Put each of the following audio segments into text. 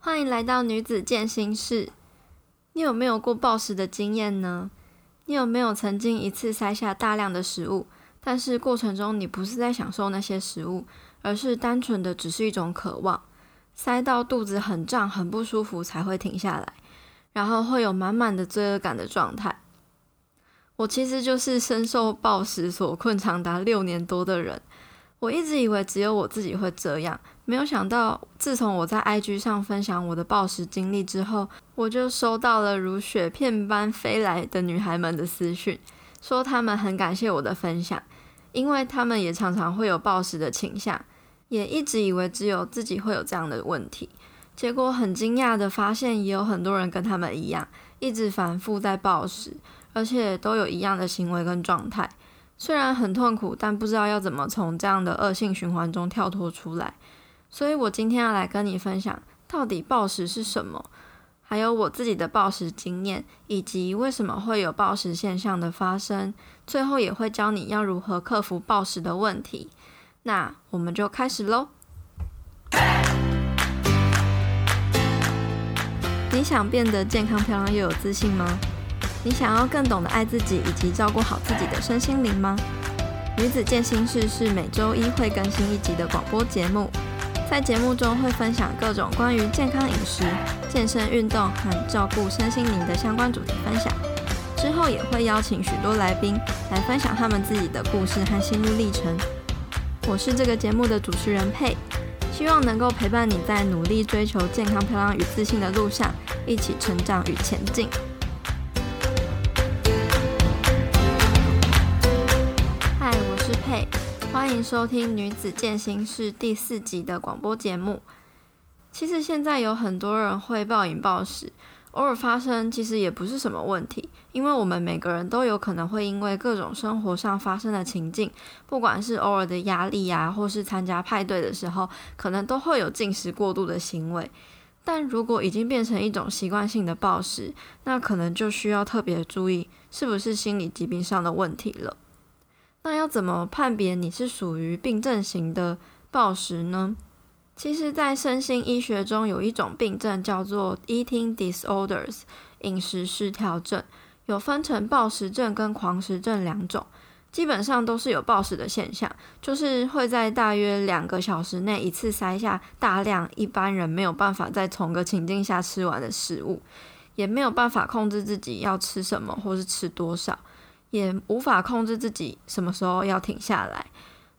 欢迎来到女子健心室。你有没有过暴食的经验呢？你有没有曾经一次塞下大量的食物，但是过程中你不是在享受那些食物，而是单纯的只是一种渴望，塞到肚子很胀、很不舒服才会停下来，然后会有满满的罪恶感的状态。我其实就是深受暴食所困长达六年多的人。我一直以为只有我自己会这样，没有想到，自从我在 IG 上分享我的暴食经历之后，我就收到了如雪片般飞来的女孩们的私讯，说她们很感谢我的分享，因为她们也常常会有暴食的倾向，也一直以为只有自己会有这样的问题，结果很惊讶的发现，也有很多人跟他们一样，一直反复在暴食，而且都有一样的行为跟状态。虽然很痛苦，但不知道要怎么从这样的恶性循环中跳脱出来。所以我今天要来跟你分享，到底暴食是什么，还有我自己的暴食经验，以及为什么会有暴食现象的发生。最后也会教你要如何克服暴食的问题。那我们就开始喽。你想变得健康、漂亮又有自信吗？你想要更懂得爱自己以及照顾好自己的身心灵吗？女子健心室是每周一会更新一集的广播节目，在节目中会分享各种关于健康饮食、健身运动和照顾身心灵的相关主题分享。之后也会邀请许多来宾来分享他们自己的故事和心路历程。我是这个节目的主持人佩，希望能够陪伴你在努力追求健康、漂亮与自信的路上，一起成长与前进。欢迎收听《女子健心室》第四集的广播节目。其实现在有很多人会暴饮暴食，偶尔发生其实也不是什么问题，因为我们每个人都有可能会因为各种生活上发生的情境，不管是偶尔的压力呀，或是参加派对的时候，可能都会有进食过度的行为。但如果已经变成一种习惯性的暴食，那可能就需要特别注意，是不是心理疾病上的问题了。那要怎么判别你是属于病症型的暴食呢？其实，在身心医学中有一种病症叫做 eating disorders，饮食失调症，有分成暴食症跟狂食症两种，基本上都是有暴食的现象，就是会在大约两个小时内一次塞下大量一般人没有办法在同个情境下吃完的食物，也没有办法控制自己要吃什么或是吃多少。也无法控制自己什么时候要停下来，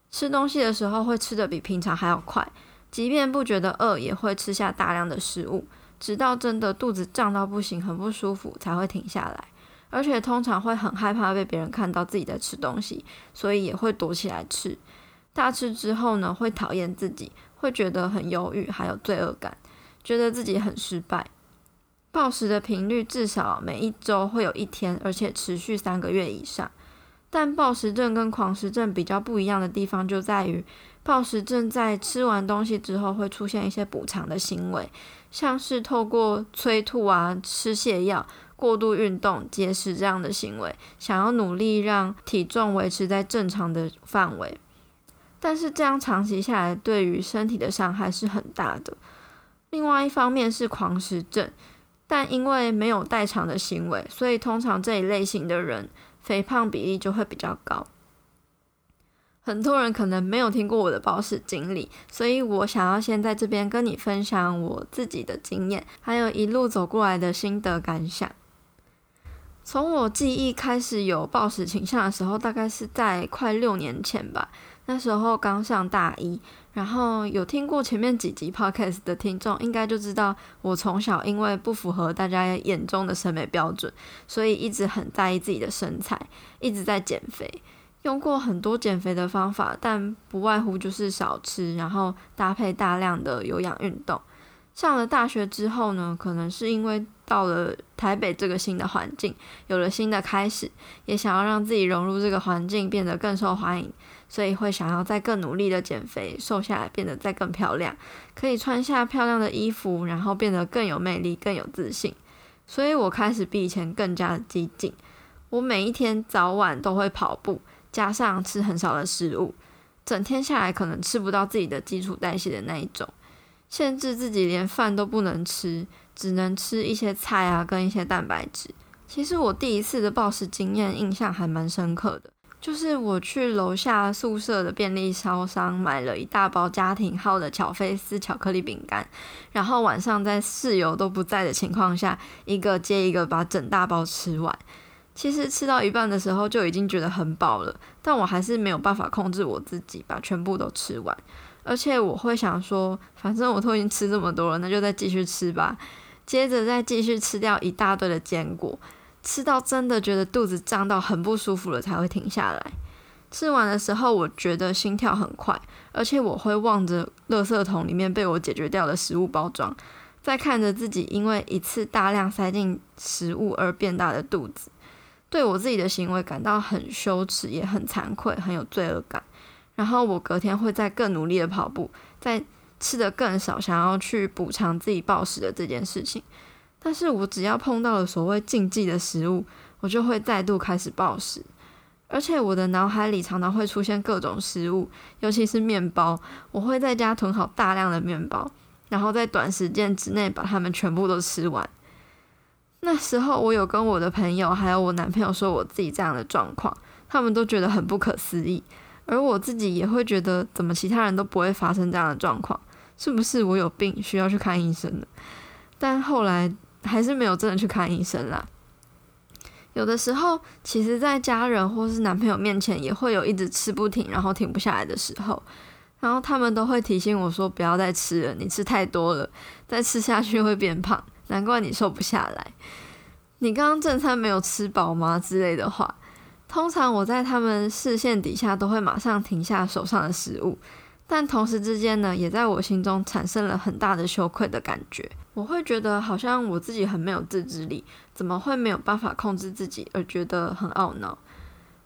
吃东西的时候会吃得比平常还要快，即便不觉得饿，也会吃下大量的食物，直到真的肚子胀到不行、很不舒服才会停下来。而且通常会很害怕被别人看到自己在吃东西，所以也会躲起来吃。大吃之后呢，会讨厌自己，会觉得很忧郁，还有罪恶感，觉得自己很失败。暴食的频率至少每一周会有一天，而且持续三个月以上。但暴食症跟狂食症比较不一样的地方就在于，暴食症在吃完东西之后会出现一些补偿的行为，像是透过催吐啊、吃泻药、过度运动、节食这样的行为，想要努力让体重维持在正常的范围。但是这样长期下来，对于身体的伤害是很大的。另外一方面是狂食症。但因为没有代偿的行为，所以通常这一类型的人肥胖比例就会比较高。很多人可能没有听过我的暴食经历，所以我想要先在这边跟你分享我自己的经验，还有一路走过来的心得感想。从我记忆开始有暴食倾向的时候，大概是在快六年前吧。那时候刚上大一，然后有听过前面几集 podcast 的听众，应该就知道我从小因为不符合大家眼中的审美标准，所以一直很在意自己的身材，一直在减肥，用过很多减肥的方法，但不外乎就是少吃，然后搭配大量的有氧运动。上了大学之后呢，可能是因为到了台北这个新的环境，有了新的开始，也想要让自己融入这个环境，变得更受欢迎。所以会想要再更努力的减肥，瘦下来变得再更漂亮，可以穿下漂亮的衣服，然后变得更有魅力、更有自信。所以我开始比以前更加的激进。我每一天早晚都会跑步，加上吃很少的食物，整天下来可能吃不到自己的基础代谢的那一种。限制自己连饭都不能吃，只能吃一些菜啊跟一些蛋白质。其实我第一次的暴食经验印象还蛮深刻的，就是我去楼下宿舍的便利超商买了一大包家庭号的巧菲斯巧克力饼干，然后晚上在室友都不在的情况下，一个接一个把整大包吃完。其实吃到一半的时候就已经觉得很饱了，但我还是没有办法控制我自己把全部都吃完，而且我会想说，反正我都已经吃这么多了，那就再继续吃吧。接着再继续吃掉一大堆的坚果。吃到真的觉得肚子胀到很不舒服了才会停下来。吃完的时候，我觉得心跳很快，而且我会望着垃圾桶里面被我解决掉的食物包装，再看着自己因为一次大量塞进食物而变大的肚子，对我自己的行为感到很羞耻，也很惭愧，很有罪恶感。然后我隔天会再更努力的跑步，再吃得更少，想要去补偿自己暴食的这件事情。但是我只要碰到了所谓禁忌的食物，我就会再度开始暴食，而且我的脑海里常常会出现各种食物，尤其是面包，我会在家囤好大量的面包，然后在短时间之内把它们全部都吃完。那时候我有跟我的朋友还有我男朋友说我自己这样的状况，他们都觉得很不可思议，而我自己也会觉得怎么其他人都不会发生这样的状况，是不是我有病需要去看医生呢？但后来。还是没有真的去看医生啦。有的时候，其实，在家人或是男朋友面前，也会有一直吃不停，然后停不下来的时候。然后他们都会提醒我说：“不要再吃了，你吃太多了，再吃下去会变胖，难怪你瘦不下来。你刚刚正餐没有吃饱吗？”之类的话。通常我在他们视线底下，都会马上停下手上的食物。但同时之间呢，也在我心中产生了很大的羞愧的感觉。我会觉得好像我自己很没有自制力，怎么会没有办法控制自己，而觉得很懊恼。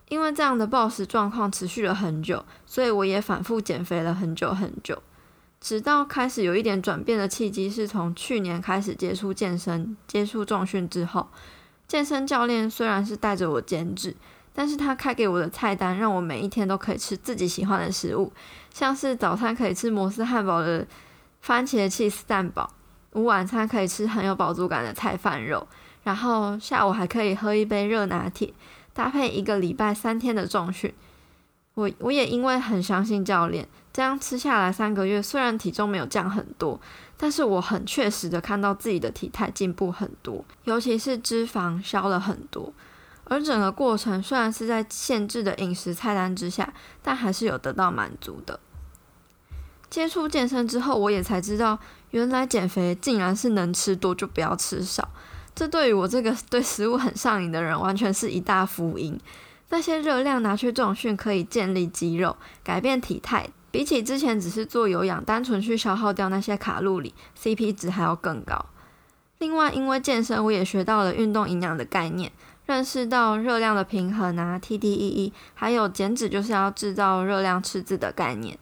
因为这样的暴食状况持续了很久，所以我也反复减肥了很久很久，直到开始有一点转变的契机，是从去年开始接触健身、接触重训之后，健身教练虽然是带着我减脂。但是他开给我的菜单，让我每一天都可以吃自己喜欢的食物，像是早餐可以吃摩斯汉堡的番茄起司蛋堡，午晚餐可以吃很有饱足感的菜饭肉，然后下午还可以喝一杯热拿铁，搭配一个礼拜三天的重训。我我也因为很相信教练，这样吃下来三个月，虽然体重没有降很多，但是我很确实的看到自己的体态进步很多，尤其是脂肪消了很多。而整个过程虽然是在限制的饮食菜单之下，但还是有得到满足的。接触健身之后，我也才知道，原来减肥竟然是能吃多就不要吃少。这对于我这个对食物很上瘾的人，完全是一大福音。那些热量拿去重训，可以建立肌肉、改变体态，比起之前只是做有氧，单纯去消耗掉那些卡路里，CP 值还要更高。另外，因为健身，我也学到了运动营养的概念。认识到热量的平衡啊，TDEE，还有减脂就是要制造热量赤字的概念。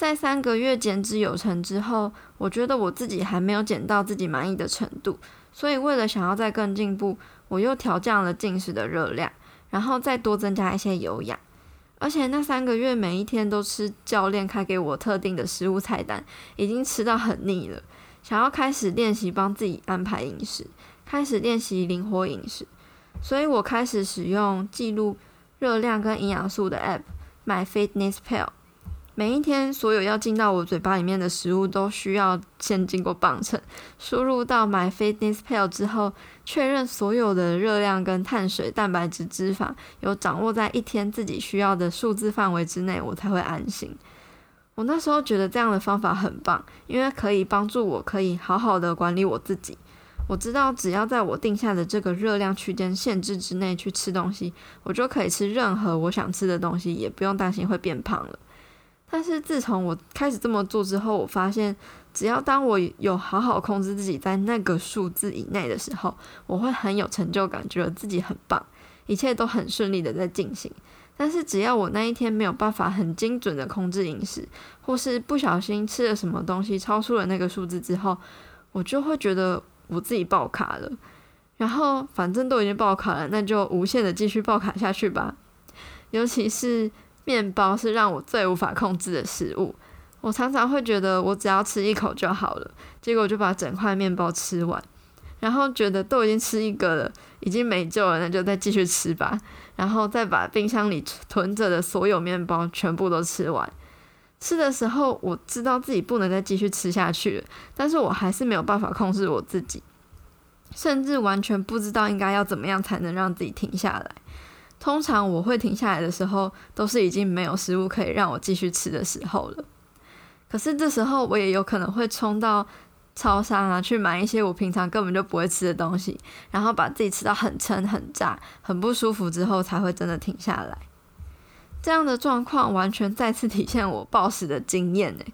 在三个月减脂有成之后，我觉得我自己还没有减到自己满意的程度，所以为了想要再更进步，我又调降了进食的热量，然后再多增加一些有氧。而且那三个月每一天都吃教练开给我特定的食物菜单，已经吃到很腻了，想要开始练习帮自己安排饮食，开始练习灵活饮食。所以我开始使用记录热量跟营养素的 App MyFitnessPal。每一天，所有要进到我嘴巴里面的食物都需要先经过磅秤，输入到 MyFitnessPal 之后，确认所有的热量跟碳水、蛋白质、脂肪有掌握在一天自己需要的数字范围之内，我才会安心。我那时候觉得这样的方法很棒，因为可以帮助我，可以好好的管理我自己。我知道，只要在我定下的这个热量区间限制之内去吃东西，我就可以吃任何我想吃的东西，也不用担心会变胖了。但是自从我开始这么做之后，我发现，只要当我有好好控制自己在那个数字以内的时候，我会很有成就感，觉得自己很棒，一切都很顺利的在进行。但是只要我那一天没有办法很精准的控制饮食，或是不小心吃了什么东西超出了那个数字之后，我就会觉得。我自己爆卡了，然后反正都已经爆卡了，那就无限的继续爆卡下去吧。尤其是面包是让我最无法控制的食物，我常常会觉得我只要吃一口就好了，结果就把整块面包吃完，然后觉得都已经吃一个了，已经没救了，那就再继续吃吧，然后再把冰箱里囤着的所有面包全部都吃完。吃的时候我知道自己不能再继续吃下去了，但是我还是没有办法控制我自己，甚至完全不知道应该要怎么样才能让自己停下来。通常我会停下来的时候，都是已经没有食物可以让我继续吃的时候了。可是这时候我也有可能会冲到超商啊，去买一些我平常根本就不会吃的东西，然后把自己吃到很撑、很炸、很不舒服之后，才会真的停下来。这样的状况完全再次体现我暴食的经验诶，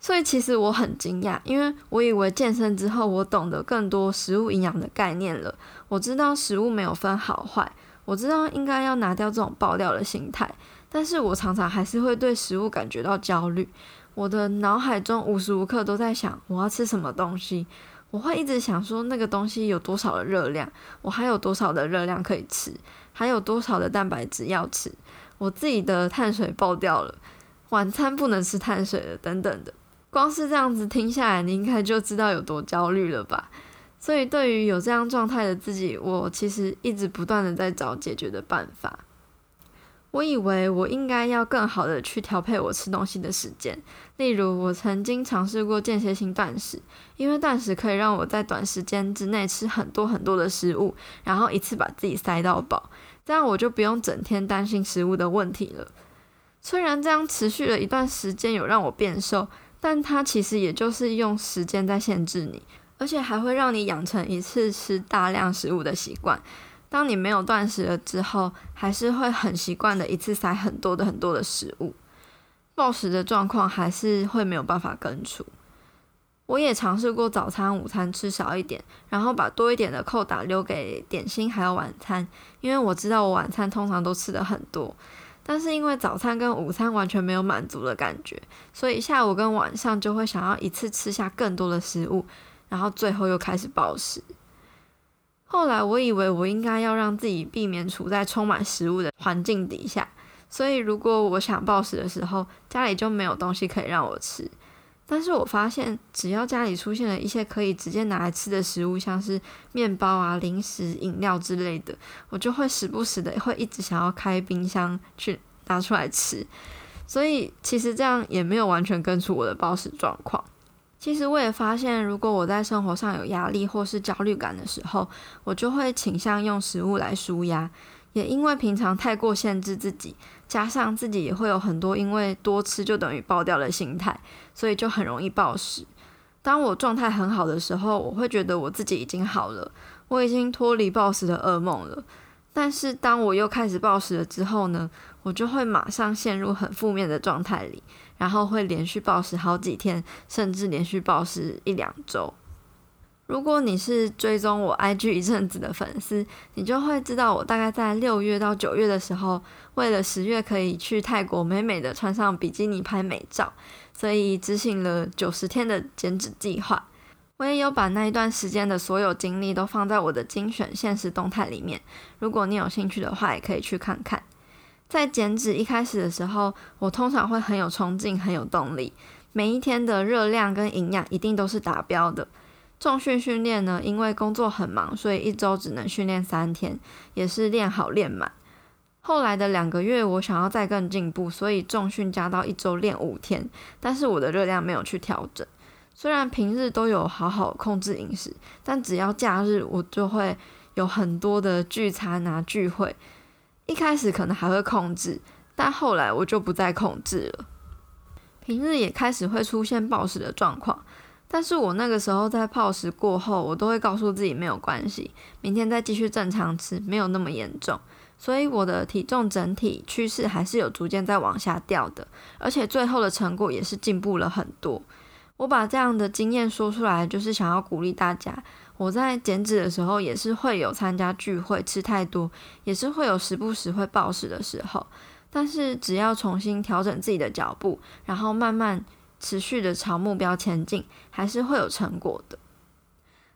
所以其实我很惊讶，因为我以为健身之后我懂得更多食物营养的概念了，我知道食物没有分好坏，我知道应该要拿掉这种爆掉的心态，但是我常常还是会对食物感觉到焦虑。我的脑海中无时无刻都在想我要吃什么东西，我会一直想说那个东西有多少的热量，我还有多少的热量可以吃，还有多少的蛋白质要吃，我自己的碳水爆掉了，晚餐不能吃碳水了，等等的。光是这样子听下来，你应该就知道有多焦虑了吧？所以对于有这样状态的自己，我其实一直不断的在找解决的办法。我以为我应该要更好的去调配我吃东西的时间，例如我曾经尝试过间歇性断食，因为断食可以让我在短时间之内吃很多很多的食物，然后一次把自己塞到饱，这样我就不用整天担心食物的问题了。虽然这样持续了一段时间有让我变瘦，但它其实也就是用时间在限制你，而且还会让你养成一次吃大量食物的习惯。当你没有断食了之后，还是会很习惯的一次塞很多的很多的食物，暴食的状况还是会没有办法根除。我也尝试过早餐、午餐吃少一点，然后把多一点的扣打留给点心还有晚餐，因为我知道我晚餐通常都吃的很多，但是因为早餐跟午餐完全没有满足的感觉，所以下午跟晚上就会想要一次吃下更多的食物，然后最后又开始暴食。后来我以为我应该要让自己避免处在充满食物的环境底下，所以如果我想暴食的时候，家里就没有东西可以让我吃。但是我发现，只要家里出现了一些可以直接拿来吃的食物，像是面包啊、零食、饮料之类的，我就会时不时的会一直想要开冰箱去拿出来吃。所以其实这样也没有完全根除我的暴食状况。其实我也发现，如果我在生活上有压力或是焦虑感的时候，我就会倾向用食物来舒压。也因为平常太过限制自己，加上自己也会有很多因为多吃就等于爆掉的心态，所以就很容易暴食。当我状态很好的时候，我会觉得我自己已经好了，我已经脱离暴食的噩梦了。但是当我又开始暴食了之后呢，我就会马上陷入很负面的状态里。然后会连续暴食好几天，甚至连续暴食一两周。如果你是追踪我 IG 一阵子的粉丝，你就会知道我大概在六月到九月的时候，为了十月可以去泰国美美的穿上比基尼拍美照，所以执行了九十天的减脂计划。我也有把那一段时间的所有经历都放在我的精选现实动态里面，如果你有兴趣的话，也可以去看看。在减脂一开始的时候，我通常会很有冲劲，很有动力。每一天的热量跟营养一定都是达标的。重训训练呢，因为工作很忙，所以一周只能训练三天，也是练好练满。后来的两个月，我想要再更进步，所以重训加到一周练五天，但是我的热量没有去调整。虽然平日都有好好控制饮食，但只要假日，我就会有很多的聚餐啊聚会。一开始可能还会控制，但后来我就不再控制了。平日也开始会出现暴食的状况，但是我那个时候在暴食过后，我都会告诉自己没有关系，明天再继续正常吃，没有那么严重。所以我的体重整体趋势还是有逐渐在往下掉的，而且最后的成果也是进步了很多。我把这样的经验说出来，就是想要鼓励大家。我在减脂的时候，也是会有参加聚会吃太多，也是会有时不时会暴食的时候。但是只要重新调整自己的脚步，然后慢慢持续的朝目标前进，还是会有成果的。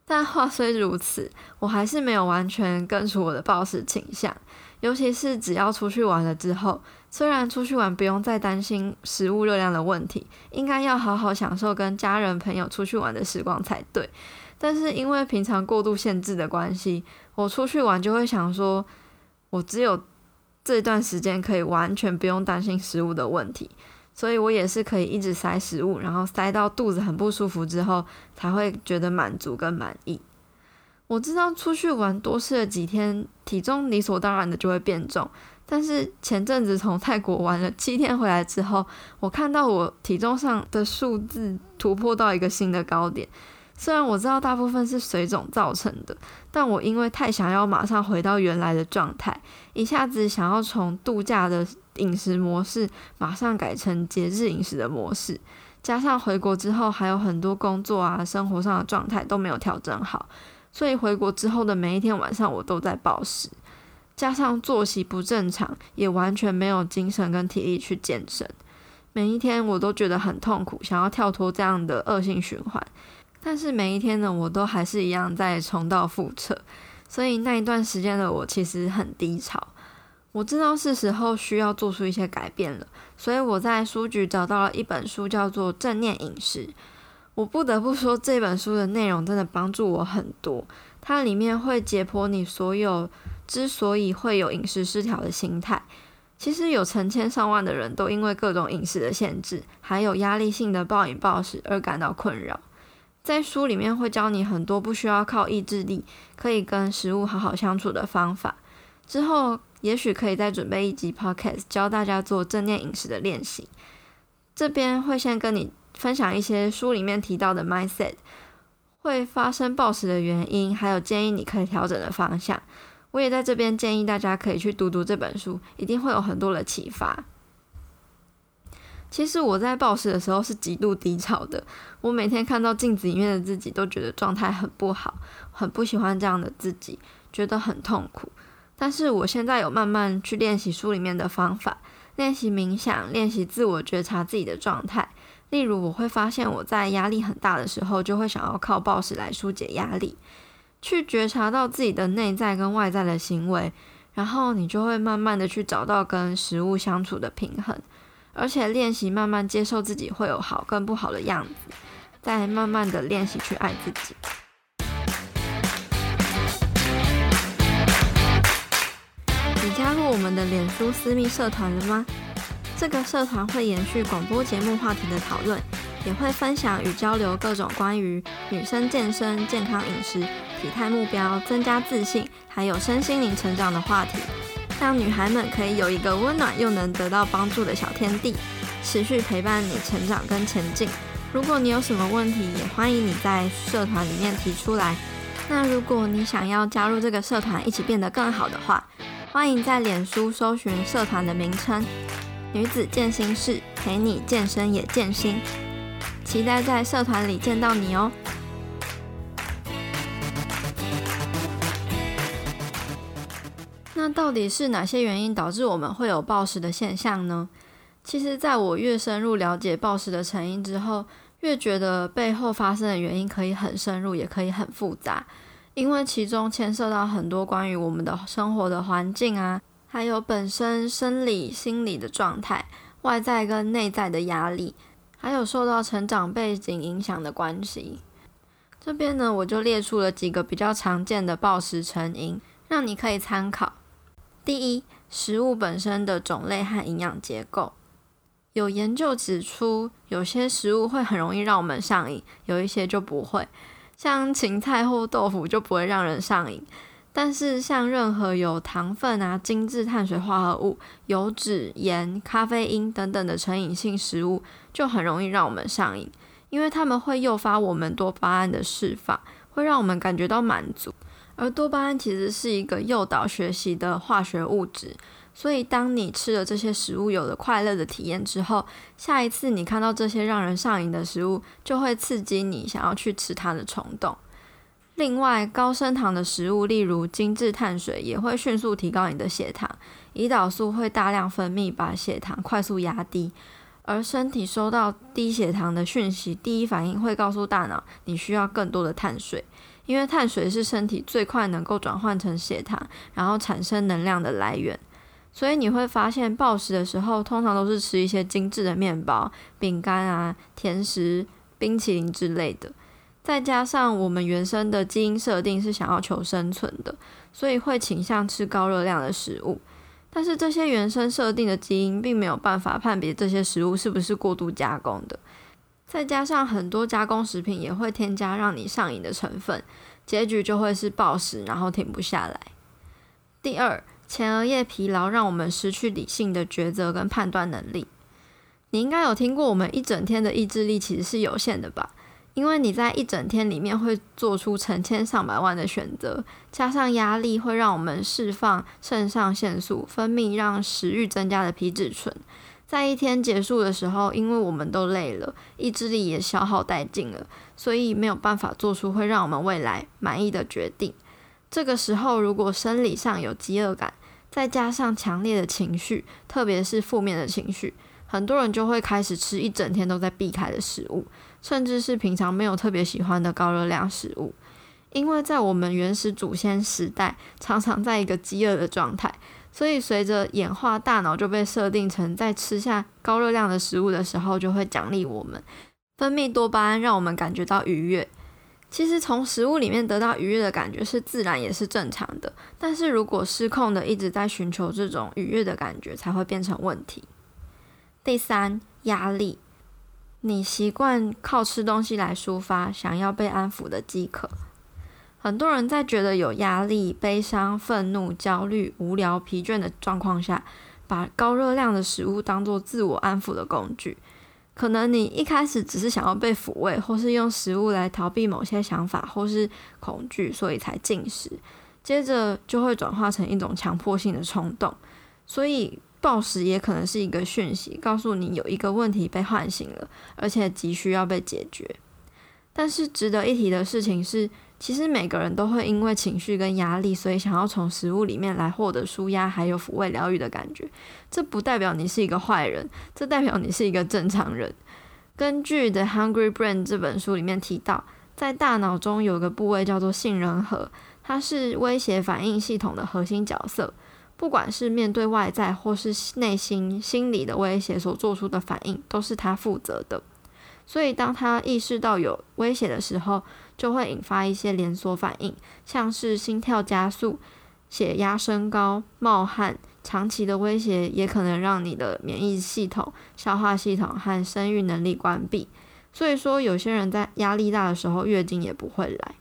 但话虽如此，我还是没有完全根除我的暴食倾向，尤其是只要出去玩了之后，虽然出去玩不用再担心食物热量的问题，应该要好好享受跟家人朋友出去玩的时光才对。但是因为平常过度限制的关系，我出去玩就会想说，我只有这段时间可以完全不用担心食物的问题，所以我也是可以一直塞食物，然后塞到肚子很不舒服之后，才会觉得满足跟满意。我知道出去玩多吃了几天，体重理所当然的就会变重。但是前阵子从泰国玩了七天回来之后，我看到我体重上的数字突破到一个新的高点。虽然我知道大部分是水肿造成的，但我因为太想要马上回到原来的状态，一下子想要从度假的饮食模式马上改成节日饮食的模式，加上回国之后还有很多工作啊、生活上的状态都没有调整好。所以回国之后的每一天晚上，我都在暴食，加上作息不正常，也完全没有精神跟体力去健身。每一天我都觉得很痛苦，想要跳脱这样的恶性循环。但是每一天呢，我都还是一样在重蹈覆辙。所以那一段时间的我其实很低潮。我知道是时候需要做出一些改变了，所以我在书局找到了一本书，叫做《正念饮食》。我不得不说，这本书的内容真的帮助我很多。它里面会解剖你所有之所以会有饮食失调的心态。其实有成千上万的人都因为各种饮食的限制，还有压力性的暴饮暴食而感到困扰。在书里面会教你很多不需要靠意志力，可以跟食物好好相处的方法。之后也许可以再准备一集 podcast 教大家做正念饮食的练习。这边会先跟你。分享一些书里面提到的 mindset 会发生暴食的原因，还有建议你可以调整的方向。我也在这边建议大家可以去读读这本书，一定会有很多的启发。其实我在暴食的时候是极度低潮的，我每天看到镜子里面的自己都觉得状态很不好，很不喜欢这样的自己，觉得很痛苦。但是我现在有慢慢去练习书里面的方法，练习冥想，练习自我觉察自己的状态。例如，我会发现我在压力很大的时候，就会想要靠暴食来纾解压力，去觉察到自己的内在跟外在的行为，然后你就会慢慢的去找到跟食物相处的平衡，而且练习慢慢接受自己会有好跟不好的样子，再慢慢的练习去爱自己。你加入我们的脸书私密社团了吗？这个社团会延续广播节目话题的讨论，也会分享与交流各种关于女生健身、健康饮食、体态目标、增加自信，还有身心灵成长的话题，让女孩们可以有一个温暖又能得到帮助的小天地，持续陪伴你成长跟前进。如果你有什么问题，也欢迎你在社团里面提出来。那如果你想要加入这个社团，一起变得更好的话，欢迎在脸书搜寻社团的名称。女子健身室，陪你健身也健心，期待在社团里见到你哦。那到底是哪些原因导致我们会有暴食的现象呢？其实，在我越深入了解暴食的成因之后，越觉得背后发生的原因可以很深入，也可以很复杂，因为其中牵涉到很多关于我们的生活的环境啊。还有本身生理、心理的状态，外在跟内在的压力，还有受到成长背景影响的关系。这边呢，我就列出了几个比较常见的暴食成因，让你可以参考。第一，食物本身的种类和营养结构。有研究指出，有些食物会很容易让我们上瘾，有一些就不会。像芹菜或豆腐就不会让人上瘾。但是，像任何有糖分啊、精致碳水化合物、油脂、盐、咖啡因等等的成瘾性食物，就很容易让我们上瘾，因为它们会诱发我们多巴胺的释放，会让我们感觉到满足。而多巴胺其实是一个诱导学习的化学物质，所以当你吃了这些食物有了快乐的体验之后，下一次你看到这些让人上瘾的食物，就会刺激你想要去吃它的冲动。另外，高升糖的食物，例如精致碳水，也会迅速提高你的血糖。胰岛素会大量分泌，把血糖快速压低。而身体收到低血糖的讯息，第一反应会告诉大脑，你需要更多的碳水，因为碳水是身体最快能够转换成血糖，然后产生能量的来源。所以你会发现暴食的时候，通常都是吃一些精致的面包、饼干啊、甜食、冰淇淋之类的。再加上我们原生的基因设定是想要求生存的，所以会倾向吃高热量的食物。但是这些原生设定的基因并没有办法判别这些食物是不是过度加工的。再加上很多加工食品也会添加让你上瘾的成分，结局就会是暴食，然后停不下来。第二。前额叶疲劳让我们失去理性的抉择跟判断能力。你应该有听过，我们一整天的意志力其实是有限的吧？因为你在一整天里面会做出成千上百万的选择，加上压力会让我们释放肾上腺素，分泌让食欲增加的皮质醇。在一天结束的时候，因为我们都累了，意志力也消耗殆尽了，所以没有办法做出会让我们未来满意的决定。这个时候，如果生理上有饥饿感，再加上强烈的情绪，特别是负面的情绪，很多人就会开始吃一整天都在避开的食物，甚至是平常没有特别喜欢的高热量食物。因为在我们原始祖先时代，常常在一个饥饿的状态，所以随着演化，大脑就被设定成在吃下高热量的食物的时候，就会奖励我们，分泌多巴胺，让我们感觉到愉悦。其实从食物里面得到愉悦的感觉是自然也是正常的，但是如果失控的一直在寻求这种愉悦的感觉，才会变成问题。第三，压力，你习惯靠吃东西来抒发想要被安抚的饥渴。很多人在觉得有压力、悲伤、愤怒、焦虑、无聊、疲倦的状况下，把高热量的食物当作自我安抚的工具。可能你一开始只是想要被抚慰，或是用食物来逃避某些想法或是恐惧，所以才进食，接着就会转化成一种强迫性的冲动。所以暴食也可能是一个讯息，告诉你有一个问题被唤醒了，而且急需要被解决。但是值得一提的事情是，其实每个人都会因为情绪跟压力，所以想要从食物里面来获得舒压，还有抚慰疗愈的感觉。这不代表你是一个坏人，这代表你是一个正常人。根据《The Hungry Brain》这本书里面提到，在大脑中有个部位叫做杏仁核，它是威胁反应系统的核心角色。不管是面对外在或是内心心理的威胁所做出的反应，都是它负责的。所以，当他意识到有威胁的时候，就会引发一些连锁反应，像是心跳加速、血压升高、冒汗。长期的威胁也可能让你的免疫系统、消化系统和生育能力关闭。所以说，有些人在压力大的时候，月经也不会来。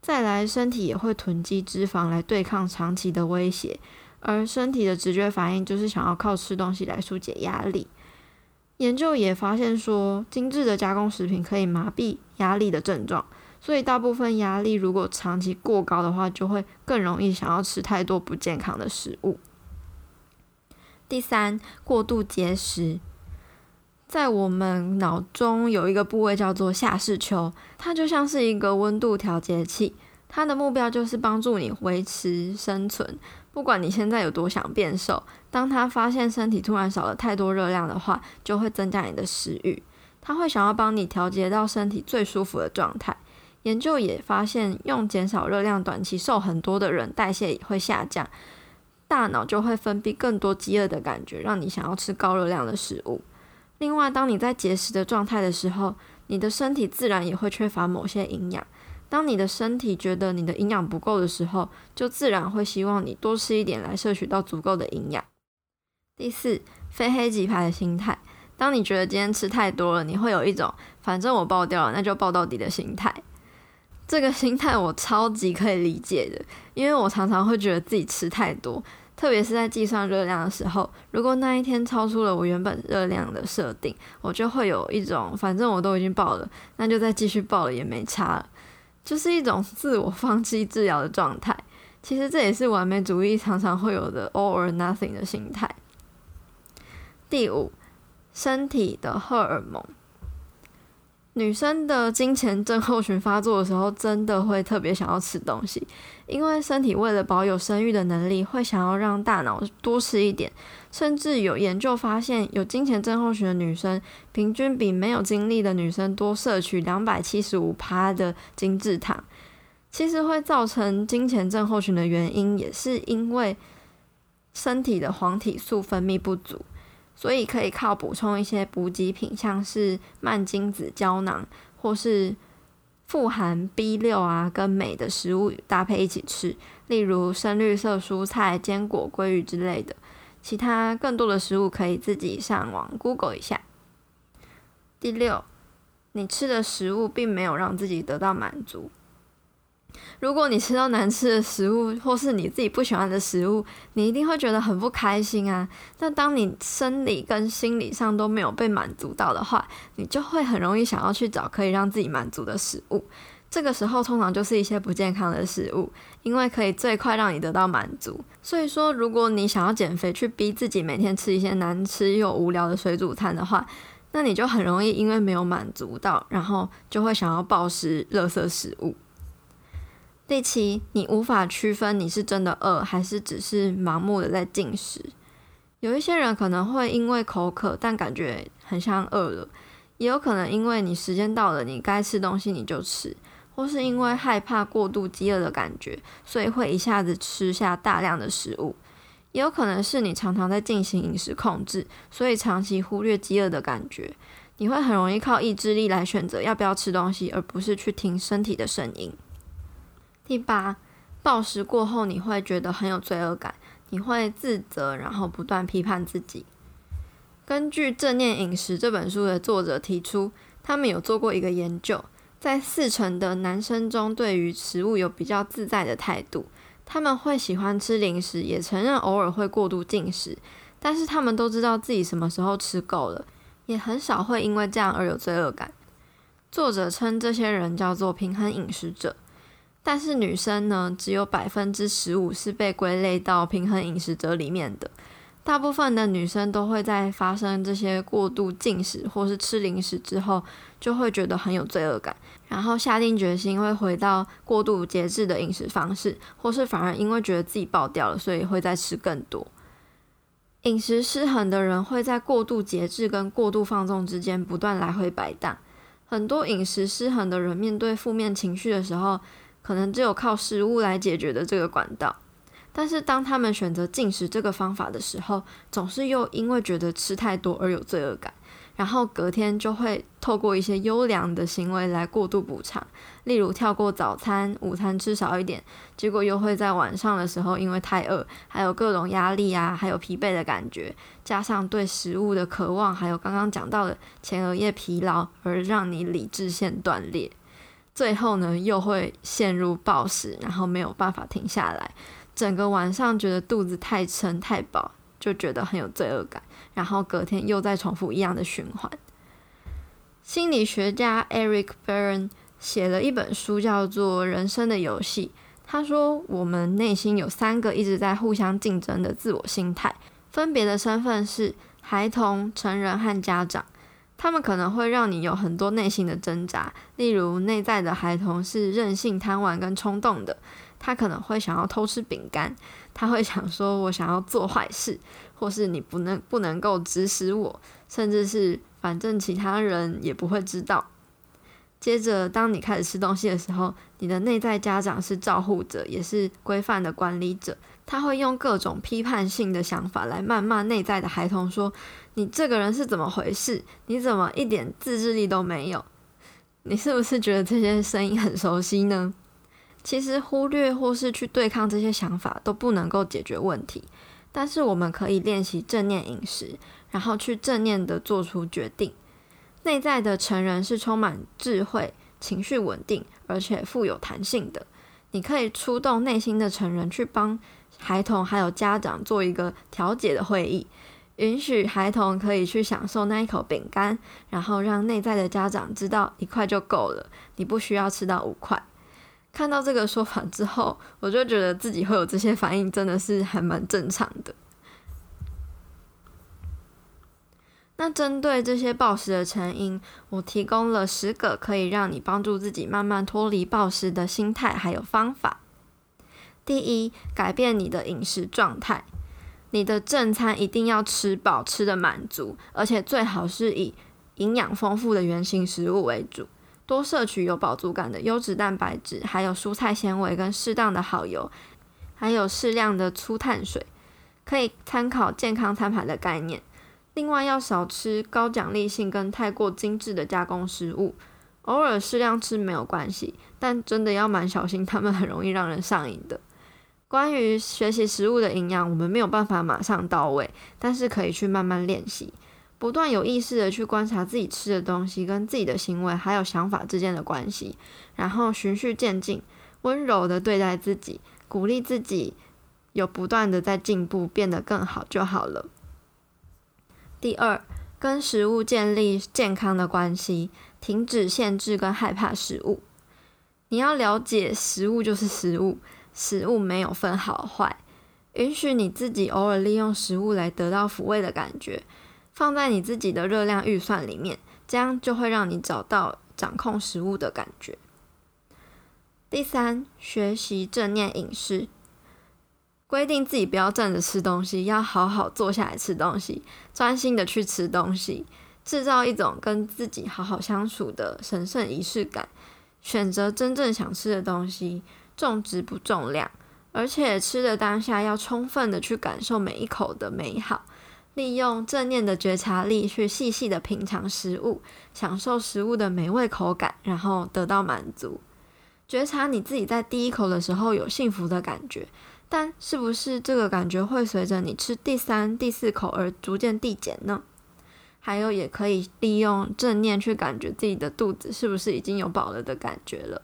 再来，身体也会囤积脂肪来对抗长期的威胁，而身体的直觉反应就是想要靠吃东西来纾解压力。研究也发现说，精致的加工食品可以麻痹压力的症状，所以大部分压力如果长期过高的话，就会更容易想要吃太多不健康的食物。第三，过度节食，在我们脑中有一个部位叫做下视丘，它就像是一个温度调节器，它的目标就是帮助你维持生存。不管你现在有多想变瘦，当它发现身体突然少了太多热量的话，就会增加你的食欲。它会想要帮你调节到身体最舒服的状态。研究也发现，用减少热量、短期瘦很多的人，代谢也会下降，大脑就会分泌更多饥饿的感觉，让你想要吃高热量的食物。另外，当你在节食的状态的时候，你的身体自然也会缺乏某些营养。当你的身体觉得你的营养不够的时候，就自然会希望你多吃一点来摄取到足够的营养。第四，非黑即白的心态。当你觉得今天吃太多了，你会有一种反正我爆掉了，那就爆到底的心态。这个心态我超级可以理解的，因为我常常会觉得自己吃太多，特别是在计算热量的时候，如果那一天超出了我原本热量的设定，我就会有一种反正我都已经爆了，那就再继续爆了也没差了。就是一种自我放弃治疗的状态，其实这也是完美主义常常会有的 all or nothing 的心态。第五，身体的荷尔蒙。女生的经前症候群发作的时候，真的会特别想要吃东西，因为身体为了保有生育的能力，会想要让大脑多吃一点。甚至有研究发现，有经前症候群的女生，平均比没有经历的女生多摄取两百七十五趴的精制糖。其实会造成经前症候群的原因，也是因为身体的黄体素分泌不足，所以可以靠补充一些补给品，像是蔓金子胶囊，或是富含 B 六啊跟镁的食物搭配一起吃，例如深绿色蔬菜、坚果、鲑鱼之类的。其他更多的食物可以自己上网 Google 一下。第六，你吃的食物并没有让自己得到满足。如果你吃到难吃的食物，或是你自己不喜欢的食物，你一定会觉得很不开心啊。那当你生理跟心理上都没有被满足到的话，你就会很容易想要去找可以让自己满足的食物。这个时候通常就是一些不健康的食物，因为可以最快让你得到满足。所以说，如果你想要减肥，去逼自己每天吃一些难吃又无聊的水煮餐的话，那你就很容易因为没有满足到，然后就会想要暴食垃圾食物。第七，你无法区分你是真的饿，还是只是盲目的在进食。有一些人可能会因为口渴，但感觉很像饿了；也有可能因为你时间到了，你该吃东西你就吃，或是因为害怕过度饥饿的感觉，所以会一下子吃下大量的食物；也有可能是你常常在进行饮食控制，所以长期忽略饥饿的感觉。你会很容易靠意志力来选择要不要吃东西，而不是去听身体的声音。第八，暴食过后你会觉得很有罪恶感，你会自责，然后不断批判自己。根据《正念饮食》这本书的作者提出，他们有做过一个研究，在四成的男生中，对于食物有比较自在的态度，他们会喜欢吃零食，也承认偶尔会过度进食，但是他们都知道自己什么时候吃够了，也很少会因为这样而有罪恶感。作者称这些人叫做平衡饮食者。但是女生呢，只有百分之十五是被归类到平衡饮食者里面的。大部分的女生都会在发生这些过度进食或是吃零食之后，就会觉得很有罪恶感，然后下定决心会回到过度节制的饮食方式，或是反而因为觉得自己爆掉了，所以会再吃更多。饮食失衡的人会在过度节制跟过度放纵之间不断来回摆荡。很多饮食失衡的人面对负面情绪的时候，可能只有靠食物来解决的这个管道，但是当他们选择进食这个方法的时候，总是又因为觉得吃太多而有罪恶感，然后隔天就会透过一些优良的行为来过度补偿，例如跳过早餐、午餐吃少一点，结果又会在晚上的时候因为太饿，还有各种压力啊，还有疲惫的感觉，加上对食物的渴望，还有刚刚讲到的前额叶疲劳，而让你理智线断裂。最后呢，又会陷入暴食，然后没有办法停下来，整个晚上觉得肚子太撑太饱，就觉得很有罪恶感，然后隔天又再重复一样的循环。心理学家 Eric Berne 写了一本书，叫做《人生的游戏》。他说，我们内心有三个一直在互相竞争的自我心态，分别的身份是孩童、成人和家长。他们可能会让你有很多内心的挣扎，例如内在的孩童是任性、贪玩跟冲动的，他可能会想要偷吃饼干，他会想说我想要做坏事，或是你不能不能够指使我，甚至是反正其他人也不会知道。接着，当你开始吃东西的时候，你的内在家长是照护者，也是规范的管理者。他会用各种批判性的想法来谩骂内在的孩童，说：“你这个人是怎么回事？你怎么一点自制力都没有？”你是不是觉得这些声音很熟悉呢？其实忽略或是去对抗这些想法都不能够解决问题，但是我们可以练习正念饮食，然后去正念的做出决定。内在的成人是充满智慧、情绪稳定，而且富有弹性的。你可以出动内心的成人去帮孩童还有家长做一个调解的会议，允许孩童可以去享受那一口饼干，然后让内在的家长知道一块就够了，你不需要吃到五块。看到这个说法之后，我就觉得自己会有这些反应，真的是还蛮正常的。那针对这些暴食的成因，我提供了十个可以让你帮助自己慢慢脱离暴食的心态，还有方法。第一，改变你的饮食状态。你的正餐一定要吃饱，吃得满足，而且最好是以营养丰富的原型食物为主，多摄取有饱足感的优质蛋白质，还有蔬菜纤维跟适当的好油，还有适量的粗碳水。可以参考健康餐盘的概念。另外，要少吃高奖励性跟太过精致的加工食物，偶尔适量吃没有关系，但真的要蛮小心，它们很容易让人上瘾的。关于学习食物的营养，我们没有办法马上到位，但是可以去慢慢练习，不断有意识的去观察自己吃的东西跟自己的行为还有想法之间的关系，然后循序渐进，温柔的对待自己，鼓励自己有不断的在进步，变得更好就好了。第二，跟食物建立健康的关系，停止限制跟害怕食物。你要了解，食物就是食物。食物没有分好坏，允许你自己偶尔利用食物来得到抚慰的感觉，放在你自己的热量预算里面，这样就会让你找到掌控食物的感觉。第三，学习正念饮食，规定自己不要站着吃东西，要好好坐下来吃东西，专心的去吃东西，制造一种跟自己好好相处的神圣仪式感，选择真正想吃的东西。重质不重量，而且吃的当下要充分的去感受每一口的美好，利用正念的觉察力去细细的品尝食物，享受食物的美味口感，然后得到满足。觉察你自己在第一口的时候有幸福的感觉，但是不是这个感觉会随着你吃第三、第四口而逐渐递减呢？还有，也可以利用正念去感觉自己的肚子是不是已经有饱了的感觉了。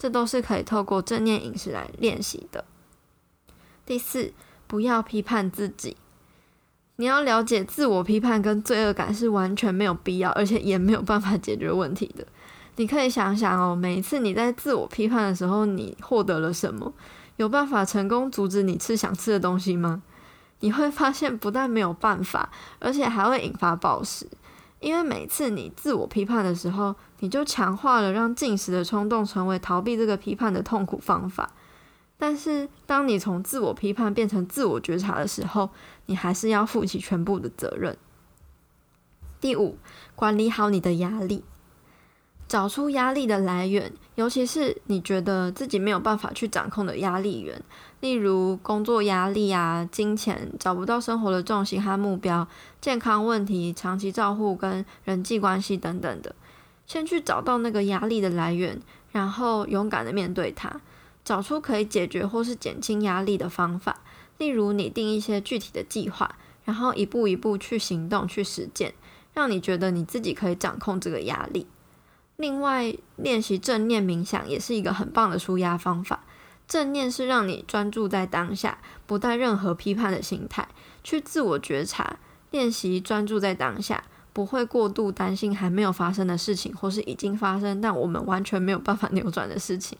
这都是可以透过正念饮食来练习的。第四，不要批判自己。你要了解，自我批判跟罪恶感是完全没有必要，而且也没有办法解决问题的。你可以想想哦，每一次你在自我批判的时候，你获得了什么？有办法成功阻止你吃想吃的东西吗？你会发现，不但没有办法，而且还会引发暴食。因为每次你自我批判的时候，你就强化了让进食的冲动成为逃避这个批判的痛苦方法。但是，当你从自我批判变成自我觉察的时候，你还是要负起全部的责任。第五，管理好你的压力。找出压力的来源，尤其是你觉得自己没有办法去掌控的压力源，例如工作压力啊、金钱找不到生活的重心和目标、健康问题、长期照护跟人际关系等等的。先去找到那个压力的来源，然后勇敢的面对它，找出可以解决或是减轻压力的方法。例如，拟定一些具体的计划，然后一步一步去行动、去实践，让你觉得你自己可以掌控这个压力。另外，练习正念冥想也是一个很棒的舒压方法。正念是让你专注在当下，不带任何批判的心态，去自我觉察，练习专注在当下，不会过度担心还没有发生的事情，或是已经发生但我们完全没有办法 扭转的事情。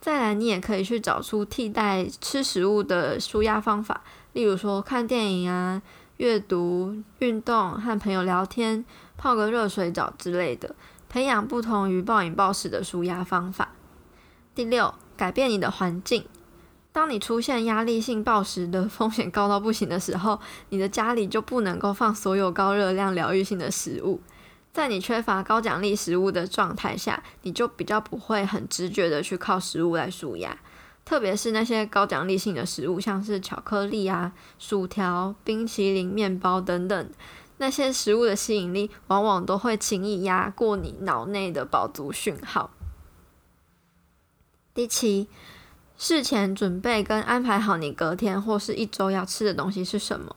再来，你也可以去找出替代吃食物的舒压方法，例如说看电影啊、阅读、运动、和朋友聊天、泡个热水澡之类的。培养不同于暴饮暴食的舒压方法。第六，改变你的环境。当你出现压力性暴食的风险高到不行的时候，你的家里就不能够放所有高热量疗愈性的食物。在你缺乏高奖励食物的状态下，你就比较不会很直觉的去靠食物来舒压。特别是那些高奖励性的食物，像是巧克力啊、薯条、冰淇淋、面包等等。那些食物的吸引力，往往都会轻易压过你脑内的饱足讯号。第七，事前准备跟安排好你隔天或是一周要吃的东西是什么。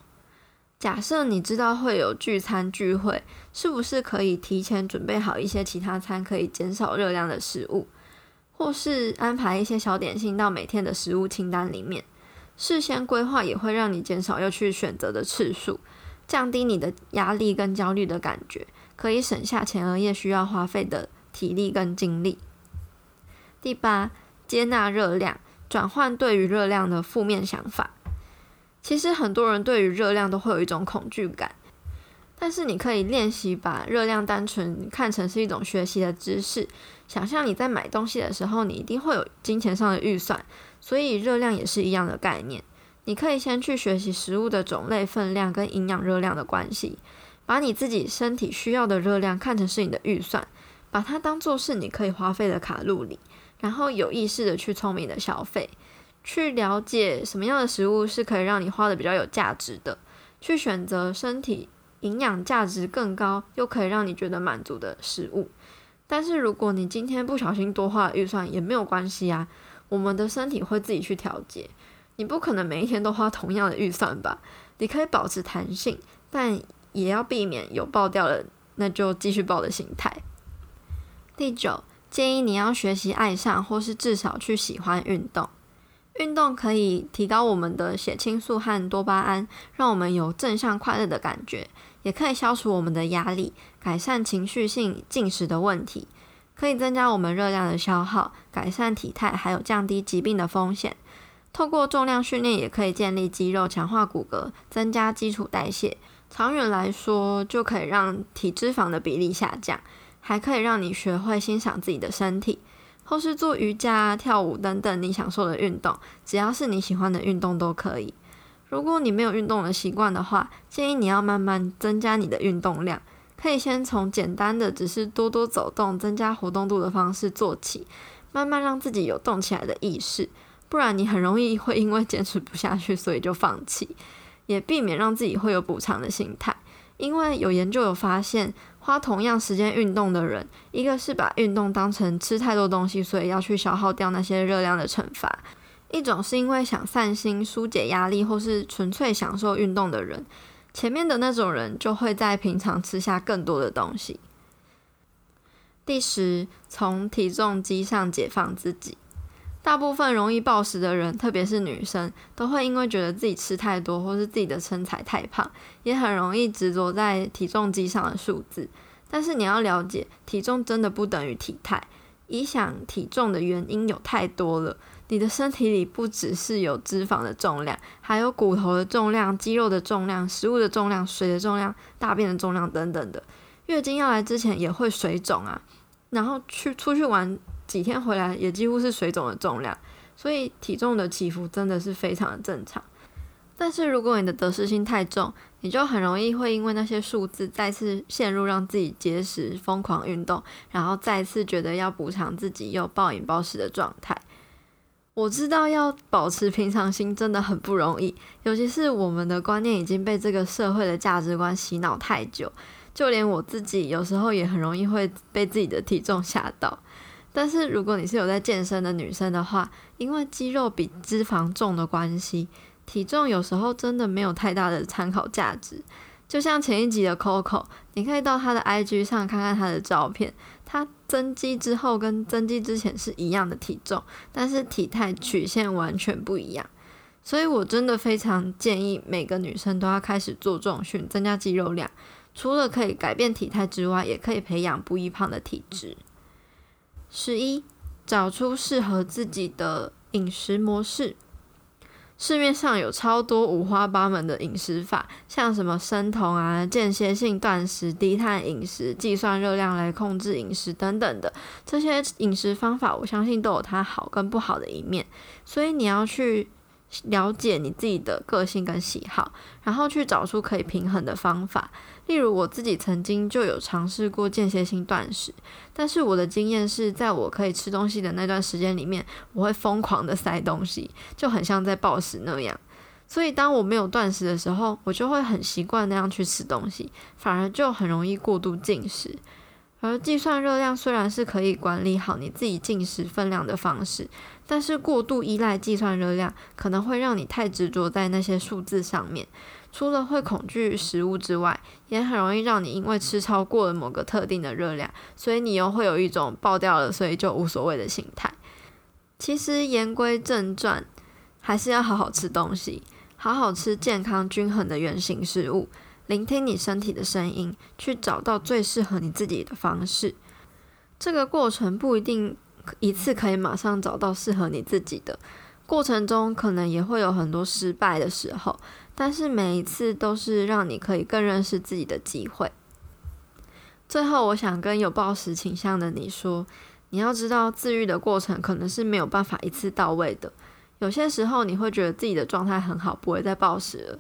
假设你知道会有聚餐聚会，是不是可以提前准备好一些其他餐可以减少热量的食物，或是安排一些小点心到每天的食物清单里面？事先规划也会让你减少要去选择的次数。降低你的压力跟焦虑的感觉，可以省下前额叶需要花费的体力跟精力。第八，接纳热量，转换对于热量的负面想法。其实很多人对于热量都会有一种恐惧感，但是你可以练习把热量单纯看成是一种学习的知识。想象你在买东西的时候，你一定会有金钱上的预算，所以热量也是一样的概念。你可以先去学习食物的种类、分量跟营养热量的关系，把你自己身体需要的热量看成是你的预算，把它当做是你可以花费的卡路里，然后有意识的去聪明的消费。去了解什么样的食物是可以让你花的比较有价值的，去选择身体营养价值更高又可以让你觉得满足的食物。但是如果你今天不小心多花了预算，也没有关系啊，我们的身体会自己去调节。你不可能每一天都花同样的预算吧？你可以保持弹性，但也要避免有爆掉了那就继续爆的心态。第九，建议你要学习爱上，或是至少去喜欢运动。运动可以提高我们的血清素和多巴胺，让我们有正向快乐的感觉，也可以消除我们的压力，改善情绪性进食的问题，可以增加我们热量的消耗，改善体态，还有降低疾病的风险。透过重量训练，也可以建立肌肉，强化骨骼，增加基础代谢。长远来说，就可以让体脂肪的比例下降，还可以让你学会欣赏自己的身体。或是做瑜伽、跳舞等等你享受的运动，只要是你喜欢的运动都可以。如果你没有运动的习惯的话，建议你要慢慢增加你的运动量，可以先从简单的只是多多走动、增加活动度的方式做起，慢慢让自己有动起来的意识。不然你很容易会因为坚持不下去，所以就放弃，也避免让自己会有补偿的心态。因为有研究有发现，花同样时间运动的人，一个是把运动当成吃太多东西，所以要去消耗掉那些热量的惩罚；一种是因为想散心、纾解压力，或是纯粹享受运动的人。前面的那种人就会在平常吃下更多的东西。第十，从体重机上解放自己。大部分容易暴食的人，特别是女生，都会因为觉得自己吃太多，或是自己的身材太胖，也很容易执着在体重机上的数字。但是你要了解，体重真的不等于体态。影响体重的原因有太多了，你的身体里不只是有脂肪的重量，还有骨头的重量、肌肉的重量、食物的重量、水的重量、大便的重量等等的。月经要来之前也会水肿啊，然后去出去玩。几天回来也几乎是水肿的重量，所以体重的起伏真的是非常的正常。但是如果你的得失心太重，你就很容易会因为那些数字再次陷入让自己节食、疯狂运动，然后再次觉得要补偿自己又暴饮暴食的状态。我知道要保持平常心真的很不容易，尤其是我们的观念已经被这个社会的价值观洗脑太久，就连我自己有时候也很容易会被自己的体重吓到。但是如果你是有在健身的女生的话，因为肌肉比脂肪重的关系，体重有时候真的没有太大的参考价值。就像前一集的 Coco，你可以到她的 IG 上看看她的照片，她增肌之后跟增肌之前是一样的体重，但是体态曲线完全不一样。所以我真的非常建议每个女生都要开始做重训，增加肌肉量。除了可以改变体态之外，也可以培养不易胖的体质。十一，找出适合自己的饮食模式。市面上有超多五花八门的饮食法，像什么生酮啊、间歇性断食、低碳饮食、计算热量来控制饮食等等的，这些饮食方法，我相信都有它好跟不好的一面，所以你要去了解你自己的个性跟喜好，然后去找出可以平衡的方法。例如我自己曾经就有尝试过间歇性断食，但是我的经验是在我可以吃东西的那段时间里面，我会疯狂的塞东西，就很像在暴食那样。所以当我没有断食的时候，我就会很习惯那样去吃东西，反而就很容易过度进食。而计算热量虽然是可以管理好你自己进食分量的方式，但是过度依赖计算热量，可能会让你太执着在那些数字上面。除了会恐惧食物之外，也很容易让你因为吃超过了某个特定的热量，所以你又会有一种爆掉了，所以就无所谓的心态。其实言归正传，还是要好好吃东西，好好吃健康均衡的原型食物，聆听你身体的声音，去找到最适合你自己的方式。这个过程不一定一次可以马上找到适合你自己的，过程中可能也会有很多失败的时候。但是每一次都是让你可以更认识自己的机会。最后，我想跟有暴食倾向的你说，你要知道自愈的过程可能是没有办法一次到位的。有些时候你会觉得自己的状态很好，不会再暴食了；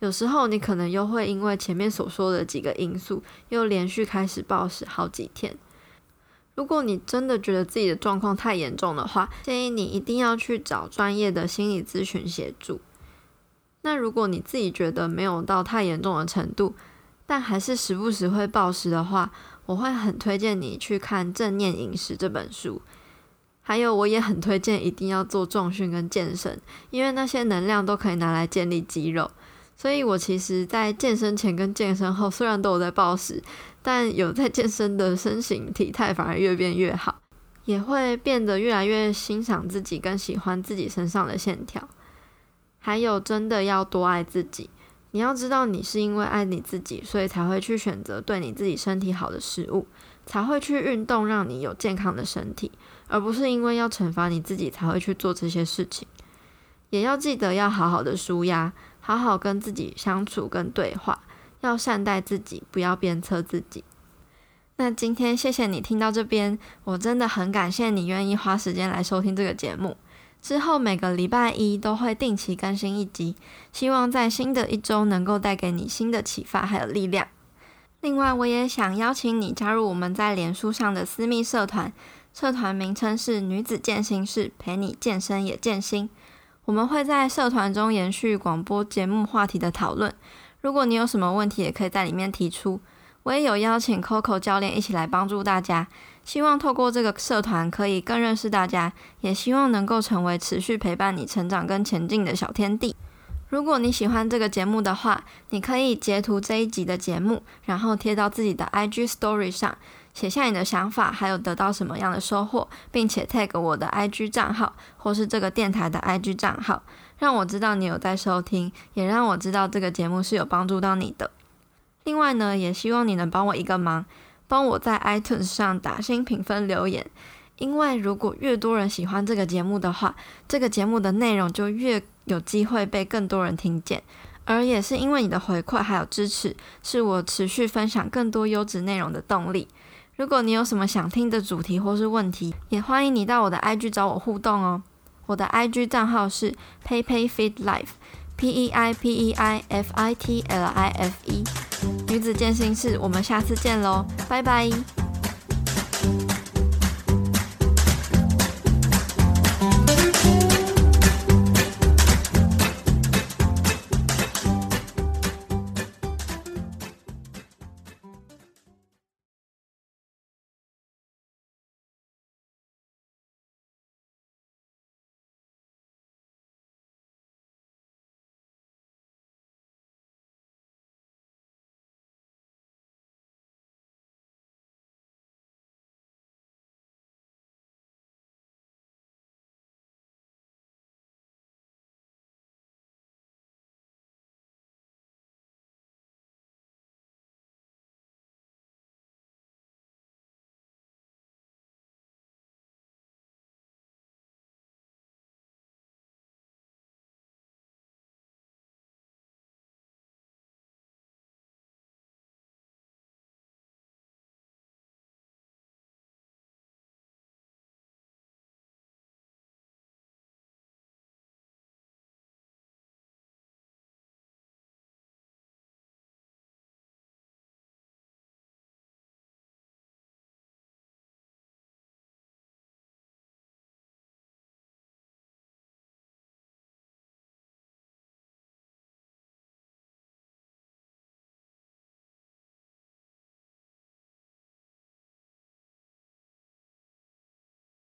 有时候你可能又会因为前面所说的几个因素，又连续开始暴食好几天。如果你真的觉得自己的状况太严重的话，建议你一定要去找专业的心理咨询协助。那如果你自己觉得没有到太严重的程度，但还是时不时会暴食的话，我会很推荐你去看《正念饮食》这本书。还有，我也很推荐一定要做重训跟健身，因为那些能量都可以拿来建立肌肉。所以我其实，在健身前跟健身后，虽然都有在暴食，但有在健身的身形体态反而越变越好，也会变得越来越欣赏自己，跟喜欢自己身上的线条。还有，真的要多爱自己。你要知道，你是因为爱你自己，所以才会去选择对你自己身体好的食物，才会去运动，让你有健康的身体，而不是因为要惩罚你自己才会去做这些事情。也要记得要好好的舒压。好好跟自己相处跟对话，要善待自己，不要鞭策自己。那今天谢谢你听到这边，我真的很感谢你愿意花时间来收听这个节目。之后每个礼拜一都会定期更新一集，希望在新的一周能够带给你新的启发还有力量。另外，我也想邀请你加入我们在脸书上的私密社团，社团名称是女子健心室，陪你健身也健心。我们会在社团中延续广播节目话题的讨论。如果你有什么问题，也可以在里面提出。我也有邀请 Coco 教练一起来帮助大家，希望透过这个社团可以更认识大家，也希望能够成为持续陪伴你成长跟前进的小天地。如果你喜欢这个节目的话，你可以截图这一集的节目，然后贴到自己的 IG Story 上。写下你的想法，还有得到什么样的收获，并且 tag 我的 IG 账号或是这个电台的 IG 账号，让我知道你有在收听，也让我知道这个节目是有帮助到你的。另外呢，也希望你能帮我一个忙，帮我在 iTunes 上打新评分留言，因为如果越多人喜欢这个节目的话，这个节目的内容就越有机会被更多人听见，而也是因为你的回馈还有支持，是我持续分享更多优质内容的动力。如果你有什么想听的主题或是问题，也欢迎你到我的 IG 找我互动哦。我的 IG 账号是 PayPayFeedLife，P E I P E I F I T L I F E。女子健心室，我们下次见喽，拜拜。